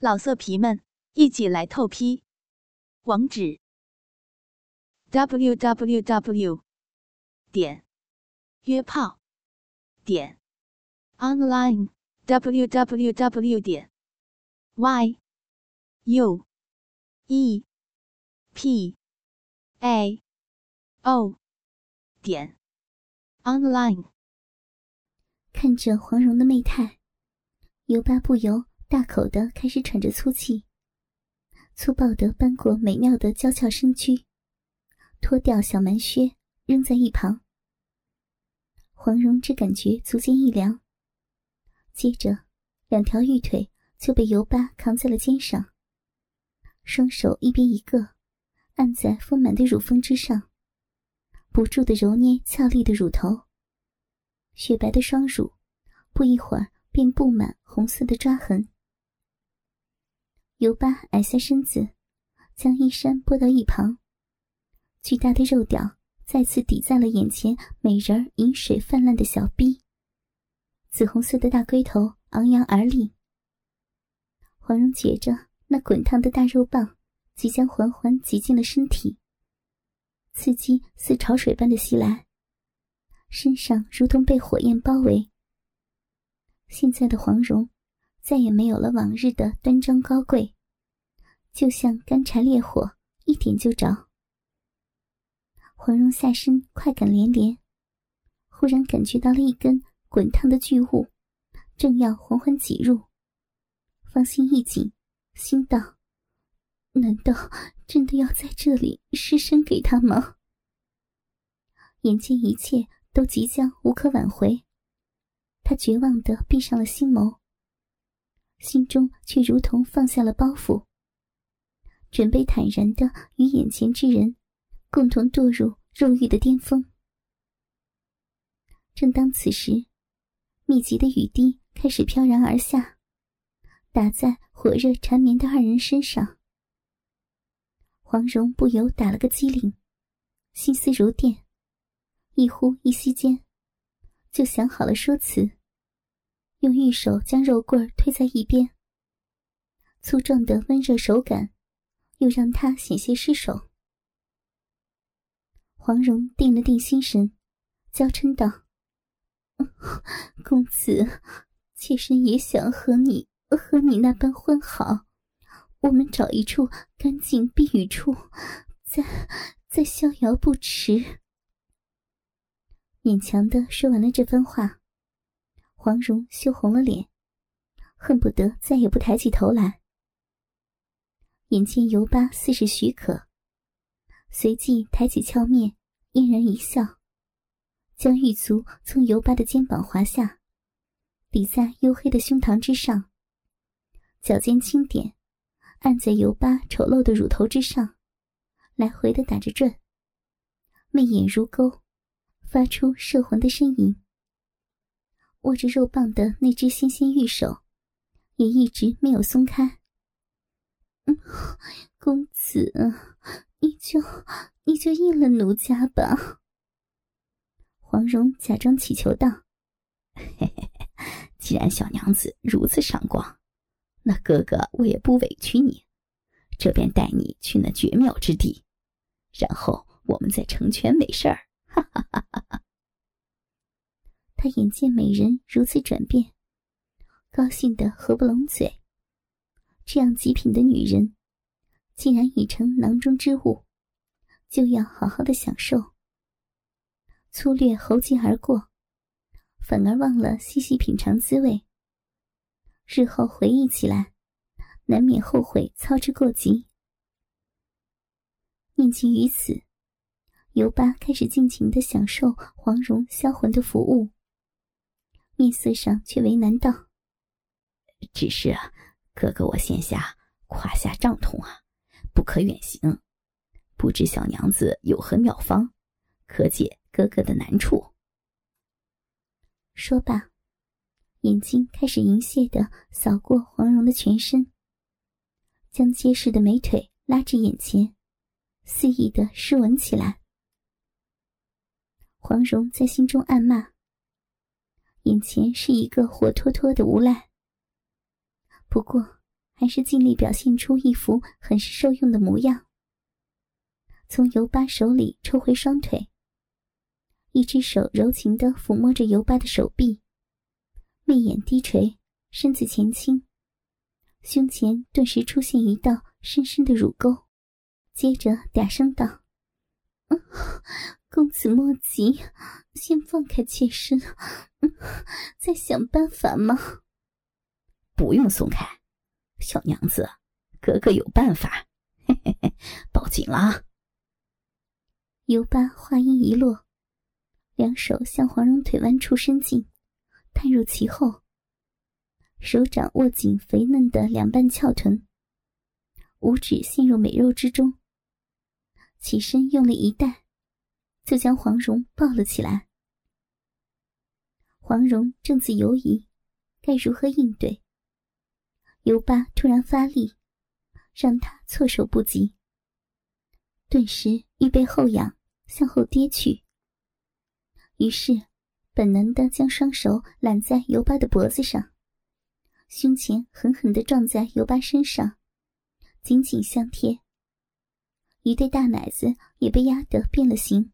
老色皮们，一起来透批！网址：w w w 点约炮点 online w w w 点 y u e p a o 点 online。看着黄蓉的媚态，尤巴不由。大口的开始喘着粗气，粗暴的搬过美妙的娇俏身躯，脱掉小蛮靴扔在一旁。黄蓉只感觉足尖一凉，接着两条玉腿就被尤巴扛在了肩上，双手一边一个，按在丰满的乳峰之上，不住的揉捏俏丽的乳头。雪白的双乳，不一会儿便布满红色的抓痕。尤巴矮下身子，将衣衫拨到一旁。巨大的肉屌再次抵在了眼前美人饮水泛滥的小臂。紫红色的大龟头昂扬而立。黄蓉觉着那滚烫的大肉棒即将缓缓挤进了身体，刺激似潮水般的袭来，身上如同被火焰包围。现在的黄蓉。再也没有了往日的端庄高贵，就像干柴烈火，一点就着。黄蓉下身快感连连，忽然感觉到了一根滚烫的巨物，正要缓缓挤入，芳心一紧，心道：难道真的要在这里失身给他吗？眼见一切都即将无可挽回，他绝望的闭上了心眸。心中却如同放下了包袱，准备坦然的与眼前之人共同堕入肉欲的巅峰。正当此时，密集的雨滴开始飘然而下，打在火热缠绵的二人身上。黄蓉不由打了个激灵，心思如电，一呼一吸间，就想好了说辞。用玉手将肉棍推在一边，粗壮的温热手感，又让他险些失手。黄蓉定了定心神，娇嗔道：“公子，妾身也想和你和你那般欢好，我们找一处干净避雨处，再再逍遥不迟。”勉强的说完了这番话。黄蓉羞红了脸，恨不得再也不抬起头来。眼见尤巴似是许可，随即抬起俏面，嫣然一笑，将玉足从尤巴的肩膀滑下，抵在黝黑的胸膛之上，脚尖轻点，按在尤巴丑陋的乳头之上，来回的打着转，媚眼如钩，发出摄魂的呻吟。握着肉棒的那只纤纤玉手，也一直没有松开。公子，你就你就应了奴家吧。黄蓉假装乞求道：“嘿嘿嘿，既然小娘子如此赏光，那哥哥我也不委屈你，这便带你去那绝妙之地，然后我们再成全美事儿。”哈哈哈哈哈。他眼见美人如此转变，高兴得合不拢嘴。这样极品的女人，竟然已成囊中之物，就要好好的享受。粗略喉疾而过，反而忘了细细品尝滋味。日后回忆起来，难免后悔操之过急。念及于此，尤巴开始尽情的享受黄蓉销魂的服务。面色上却为难道：“只是啊，哥哥我现下胯下胀痛啊，不可远行。不知小娘子有何妙方，可解哥哥的难处？”说罢，眼睛开始淫亵的扫过黄蓉的全身，将结实的美腿拉至眼前，肆意的湿吻起来。黄蓉在心中暗骂。眼前是一个活脱脱的无赖。不过，还是尽力表现出一副很是受用的模样。从尤巴手里抽回双腿，一只手柔情的抚摸着尤巴的手臂，媚眼低垂，身子前倾，胸前顿时出现一道深深的乳沟，接着嗲声道：“公子莫急，先放开妾身，再想办法吗。”不用松开，小娘子，哥哥有办法，嘿嘿嘿，抱紧了。尤巴话音一落，两手向黄蓉腿弯处伸进，探入其后，手掌握紧肥嫩的两瓣翘臀，五指陷入美肉之中，起身用力一带，就将黄蓉抱了起来。黄蓉正自犹疑，该如何应对。尤巴突然发力，让他措手不及，顿时预备后仰。向后跌去，于是本能的将双手揽在尤巴的脖子上，胸前狠狠的撞在尤巴身上，紧紧相贴。一对大奶子也被压得变了形，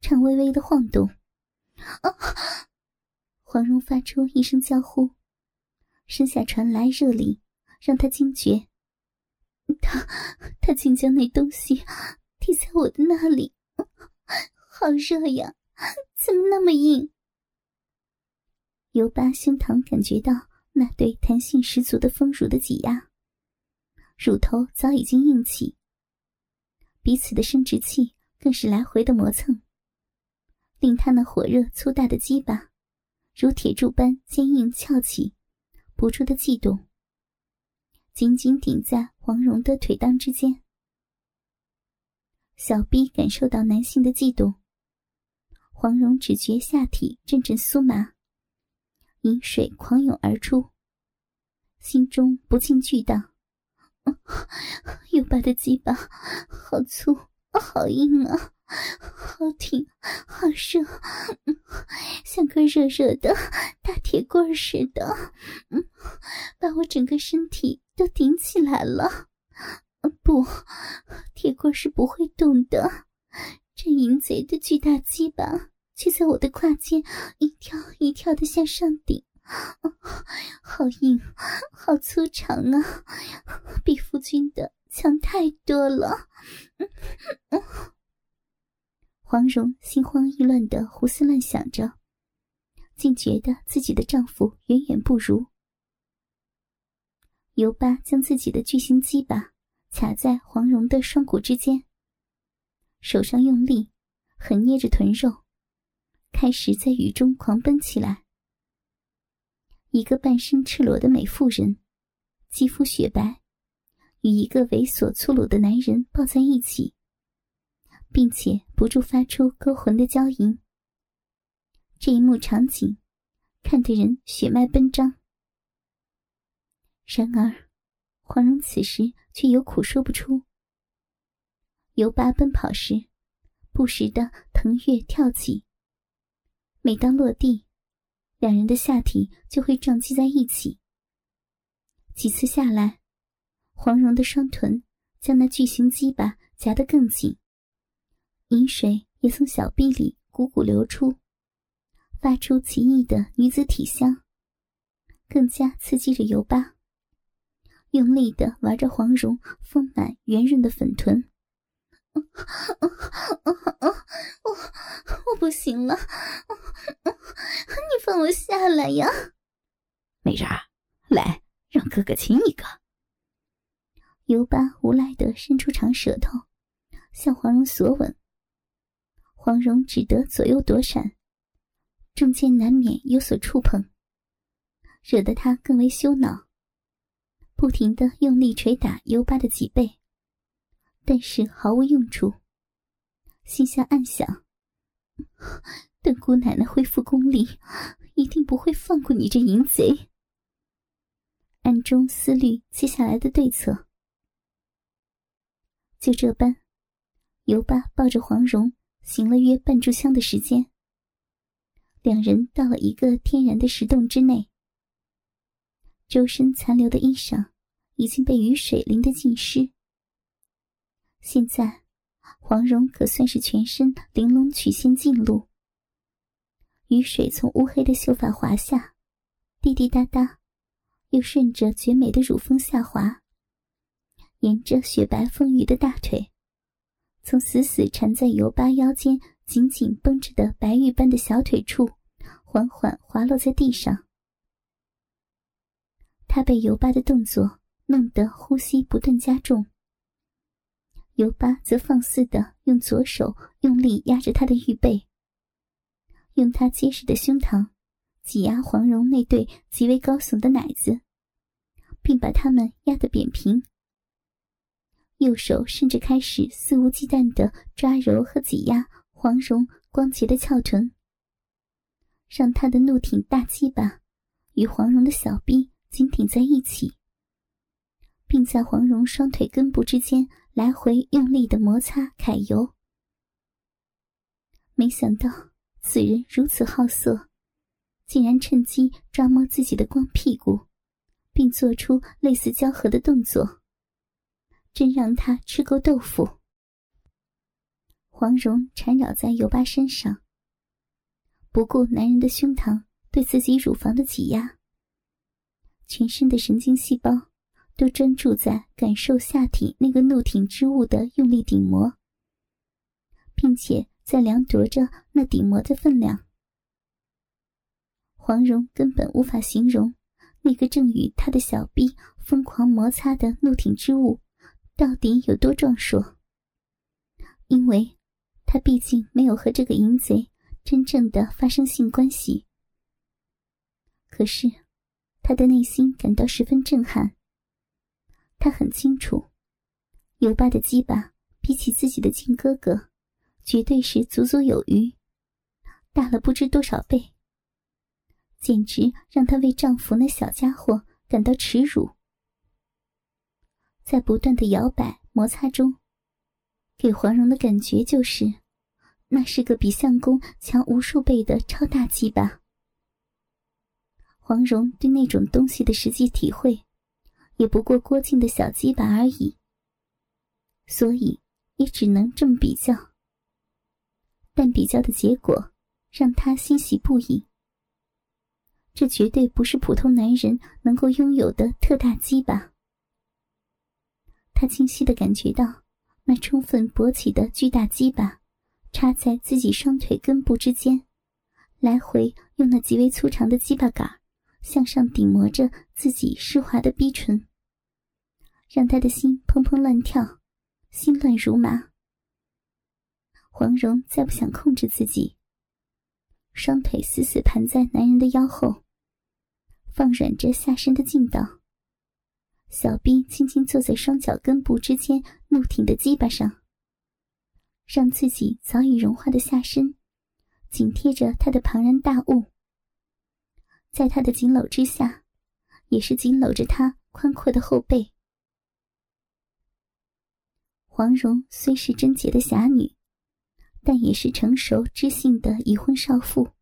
颤巍巍的晃动。黄蓉发出一声娇呼，身下传来热力，让她惊觉。他他竟将那东西滴在我的那里。好热呀！怎么那么硬？尤巴胸膛感觉到那对弹性十足的丰乳的挤压，乳头早已经硬起，彼此的生殖器更是来回的磨蹭，令他那火热粗大的鸡巴如铁柱般坚硬翘起，不住的悸动，紧紧顶在黄蓉的腿裆之间。小逼感受到男性的悸动，黄蓉只觉下体阵阵酥麻，饮水狂涌而出，心中不禁巨荡：“ 又巴的鸡巴好粗，好硬啊，好挺，好热，像个热热的大铁棍似的，把我整个身体都顶起来了。”不，铁棍是不会动的。这淫贼的巨大鸡巴却在我的胯间一跳一跳的向上顶，好硬，好粗长啊，比夫君的强太多了。黄蓉心慌意乱的胡思乱想着，竟觉得自己的丈夫远远不如。尤巴将自己的巨型鸡巴。卡在黄蓉的双骨之间，手上用力，狠捏着臀肉，开始在雨中狂奔起来。一个半身赤裸的美妇人，肌肤雪白，与一个猥琐粗鲁的男人抱在一起，并且不住发出勾魂的娇吟。这一幕场景，看得人血脉奔张。然而。黄蓉此时却有苦说不出。尤巴奔跑时，不时的腾跃跳起。每当落地，两人的下体就会撞击在一起。几次下来，黄蓉的双臀将那巨型鸡巴夹得更紧，饮水也从小臂里汩汩流出，发出奇异的女子体香，更加刺激着尤巴。用力的玩着黄蓉丰满圆润的粉臀，我 我不行了，你放我下来呀！美人儿，来，让哥哥亲一个。尤巴无赖的伸出长舌头，向黄蓉索吻。黄蓉只得左右躲闪，中间难免有所触碰，惹得他更为羞恼。不停的用力捶打尤巴的脊背，但是毫无用处。心下暗想：等姑奶奶恢复功力，一定不会放过你这淫贼。暗中思虑接下来的对策。就这般，尤巴抱着黄蓉行了约半炷香的时间，两人到了一个天然的石洞之内。周身残留的衣裳已经被雨水淋得尽湿。现在，黄蓉可算是全身玲珑曲线尽露。雨水从乌黑的秀发滑下，滴滴答答，又顺着绝美的乳峰下滑，沿着雪白丰腴的大腿，从死死缠在尤巴腰间紧紧绷着的白玉般的小腿处，缓缓滑落在地上。他被尤巴的动作弄得呼吸不断加重，尤巴则放肆的用左手用力压着他的玉背。用他结实的胸膛挤压黄蓉那对极为高耸的奶子，并把它们压得扁平。右手甚至开始肆无忌惮地抓揉和挤压黄蓉光洁的翘臀，让他的怒挺大鸡巴与黄蓉的小臂紧挺在一起，并在黄蓉双腿根部之间来回用力的摩擦揩油。没想到。此人如此好色，竟然趁机抓摸自己的光屁股，并做出类似交合的动作，真让他吃够豆腐。黄蓉缠绕在尤巴身上，不顾男人的胸膛对自己乳房的挤压，全身的神经细胞都专注在感受下体那个怒挺之物的用力顶磨，并且。在量度着那顶膜的分量，黄蓉根本无法形容那个正与她的小臂疯狂摩擦的怒挺之物到底有多壮硕，因为她毕竟没有和这个淫贼真正的发生性关系。可是，她的内心感到十分震撼。她很清楚，尤巴的鸡巴比起自己的亲哥哥。绝对是足足有余，大了不知多少倍，简直让她为丈夫那小家伙感到耻辱。在不断的摇摆摩擦中，给黄蓉的感觉就是，那是个比相公强无数倍的超大鸡巴。黄蓉对那种东西的实际体会，也不过郭靖的小鸡巴而已，所以也只能这么比较。但比较的结果让他欣喜不已。这绝对不是普通男人能够拥有的特大鸡巴。他清晰的感觉到，那充分勃起的巨大鸡巴插在自己双腿根部之间，来回用那极为粗长的鸡巴杆向上顶磨着自己湿滑的逼唇，让他的心砰砰乱跳，心乱如麻。黄蓉再不想控制自己，双腿死死盘在男人的腰后，放软着下身的劲道，小臂轻轻坐在双脚根部之间怒挺的鸡巴上，让自己早已融化的下身紧贴着他的庞然大物，在他的紧搂之下，也是紧搂着他宽阔的后背。黄蓉虽是贞洁的侠女。但也是成熟知性的已婚少妇。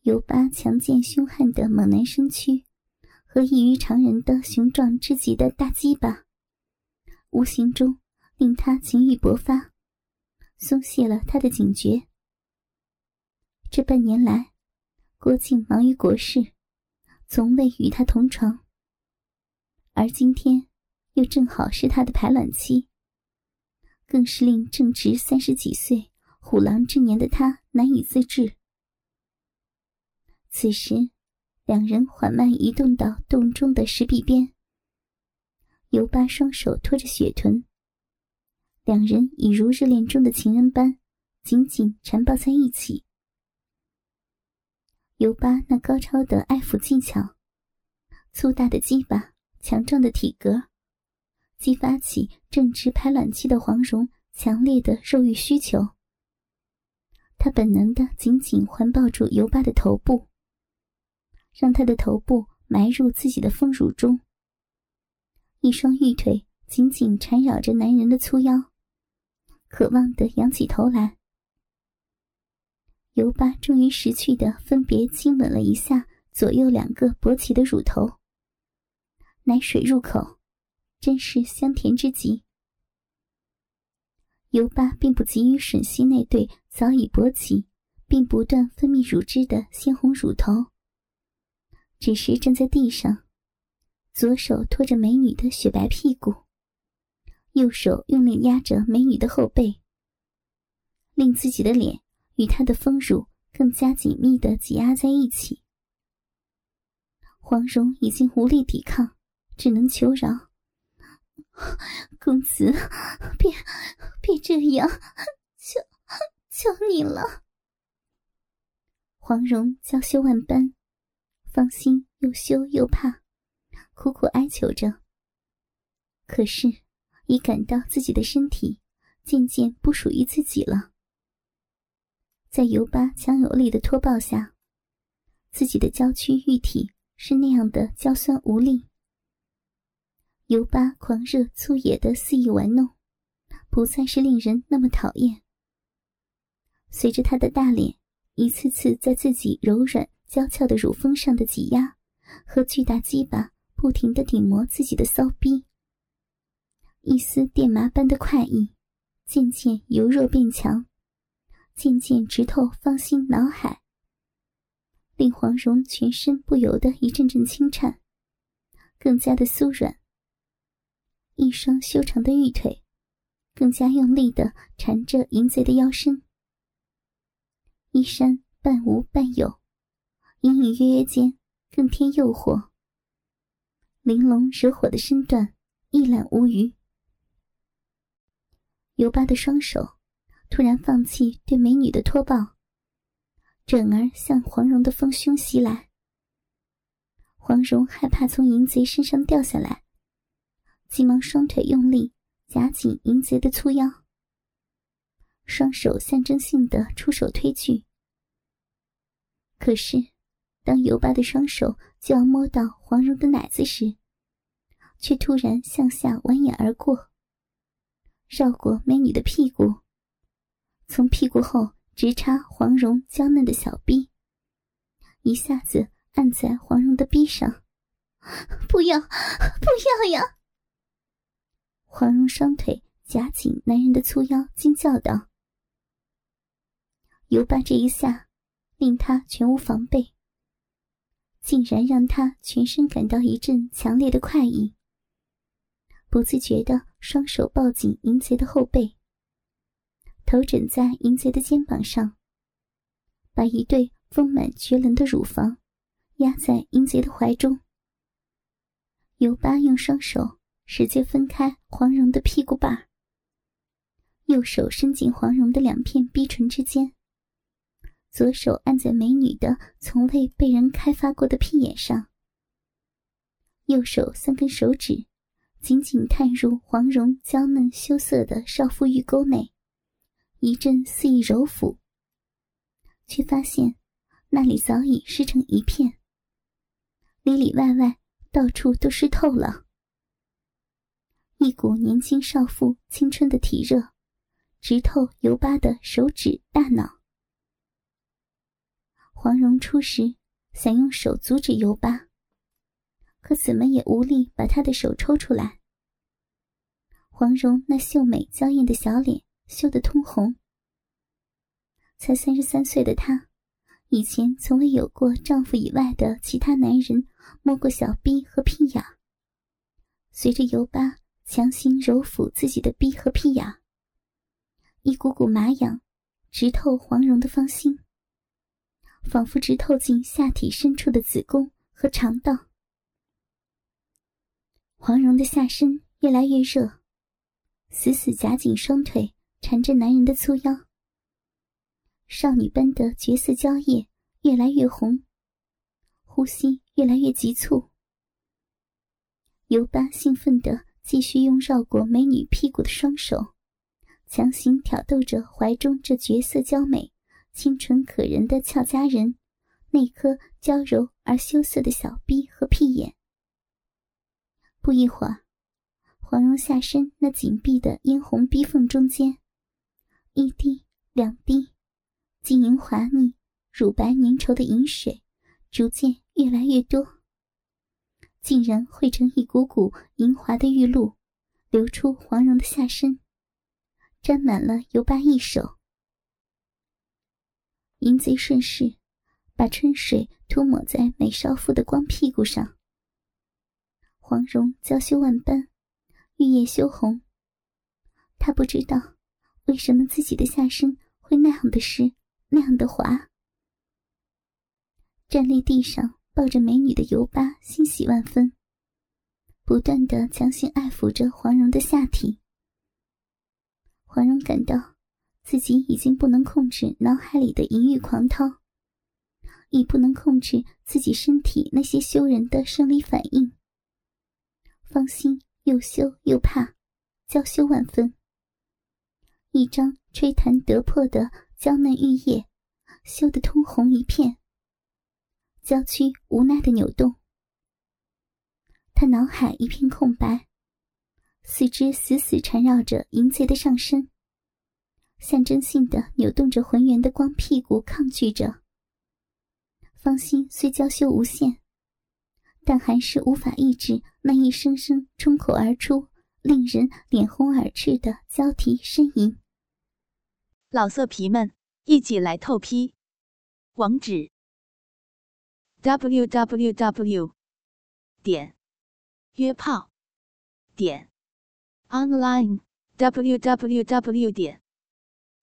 尤八强健凶悍的猛男身躯，和异于常人的雄壮之极的大鸡巴，无形中令他情欲勃发，松懈了他的警觉。这半年来，郭靖忙于国事，从未与他同床，而今天又正好是他的排卵期。更是令正值三十几岁虎狼之年的他难以自制。此时，两人缓慢移动到洞中的石壁边，尤巴双手托着雪臀，两人已如热恋中的情人般紧紧缠抱在一起。尤巴那高超的爱抚技巧，粗大的鸡巴，强壮的体格。激发起正值排卵期的黄蓉强烈的肉欲需求，她本能的紧紧环抱住尤巴的头部，让他的头部埋入自己的丰乳中，一双玉腿紧紧缠绕着男人的粗腰，渴望的仰起头来。尤巴终于识趣的分别亲吻了一下左右两个勃起的乳头。奶水入口，真是香甜之极。尤巴并不急于吮吸那对早已勃起并不断分泌乳汁的鲜红乳头，只是站在地上，左手托着美女的雪白屁股，右手用力压着美女的后背，令自己的脸与她的丰乳更加紧密的挤压在一起。黄蓉已经无力抵抗，只能求饶。公子，别别这样，求求你了！黄蓉娇羞万般，芳心又羞又怕，苦苦哀求着。可是，已感到自己的身体渐渐不属于自己了。在尤巴强有力的托抱下，自己的娇躯玉体是那样的娇酸无力。尤巴狂热粗野的肆意玩弄，不再是令人那么讨厌。随着他的大脸一次次在自己柔软娇俏的乳峰上的挤压，和巨大鸡巴不停的顶磨自己的骚逼，一丝电麻般的快意渐渐由弱变强，渐渐直透芳心脑海，令黄蓉全身不由得一阵阵轻颤，更加的酥软。一双修长的玉腿，更加用力的缠着淫贼的腰身。衣衫半无半有，隐隐约约间更添诱惑。玲珑惹火的身段一览无余。尤巴的双手突然放弃对美女的托抱，转而向黄蓉的丰胸袭来。黄蓉害怕从淫贼身上掉下来。急忙双腿用力夹紧淫贼的粗腰，双手象征性的出手推拒。可是，当尤巴的双手就要摸到黄蓉的奶子时，却突然向下蜿蜒而过，绕过美女的屁股，从屁股后直插黄蓉娇嫩的小臂，一下子按在黄蓉的臂上。不要，不要呀！黄蓉双腿夹紧男人的粗腰，惊叫道：“尤巴这一下，令他全无防备，竟然让他全身感到一阵强烈的快意，不自觉的双手抱紧淫贼的后背，头枕在淫贼的肩膀上，把一对丰满绝伦的乳房压在淫贼的怀中。尤巴用双手。”使劲分开黄蓉的屁股把，右手伸进黄蓉的两片逼唇之间，左手按在美女的从未被人开发过的屁眼上，右手三根手指紧紧探入黄蓉娇嫩羞涩的少妇玉沟内，一阵肆意揉抚，却发现那里早已湿成一片，里里外外到处都湿透了。一股年轻少妇青春的体热，直透尤巴的手指大脑。黄蓉初时想用手阻止尤巴，可怎么也无力把他的手抽出来。黄蓉那秀美娇艳的小脸羞得通红。才三十三岁的她，以前从未有过丈夫以外的其他男人摸过小臂和屁眼。随着尤巴。强行揉抚自己的逼和屁眼，一股股麻痒直透黄蓉的芳心，仿佛直透进下体深处的子宫和肠道。黄蓉的下身越来越热，死死夹紧双腿，缠着男人的粗腰。少女般的绝色娇艳越来越红，呼吸越来越急促。尤巴兴奋的。继续用绕过美女屁股的双手，强行挑逗着怀中这绝色娇美、清纯可人的俏佳人那颗娇柔而羞涩的小臂和屁眼。不一会儿，黄蓉下身那紧闭的嫣红逼缝中间，一滴两滴，晶莹滑腻、乳白粘稠的饮水逐渐越来越多，竟然汇成一股股莹滑的玉露，流出黄蓉的下身，沾满了油巴一手。淫贼顺势把春水涂抹在美少妇的光屁股上，黄蓉娇羞万般，玉叶羞红。她不知道为什么自己的下身会那样的湿，那样的滑。站立地上。抱着美女的尤巴欣喜万分，不断的强行爱抚着黄蓉的下体。黄蓉感到自己已经不能控制脑海里的淫欲狂涛，已不能控制自己身体那些羞人的生理反应。芳心又羞又怕，娇羞万分。一张吹弹得破的娇嫩玉叶，羞得通红一片。娇躯无奈的扭动，他脑海一片空白，四肢死死缠绕着淫贼的上身，象征性的扭动着浑圆的光屁股，抗拒着。芳心虽娇羞无限，但还是无法抑制那一声声冲口而出、令人脸红耳赤的娇啼呻吟。老色皮们，一起来透批，网址。w w w 点约炮点 online w w w 点